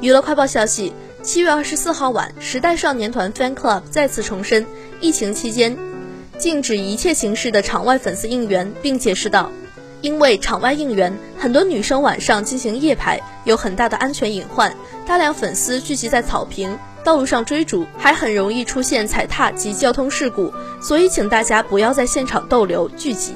娱乐快报消息七月二十四号晚时代少年团 fanclub 再次重申疫情期间禁止一切形式的场外粉丝应援并解释道因为场外应援很多女生晚上进行夜排有很大的安全隐患大量粉丝聚集在草坪道路上追逐还很容易出现踩踏及交通事故所以请大家不要在现场逗留聚集。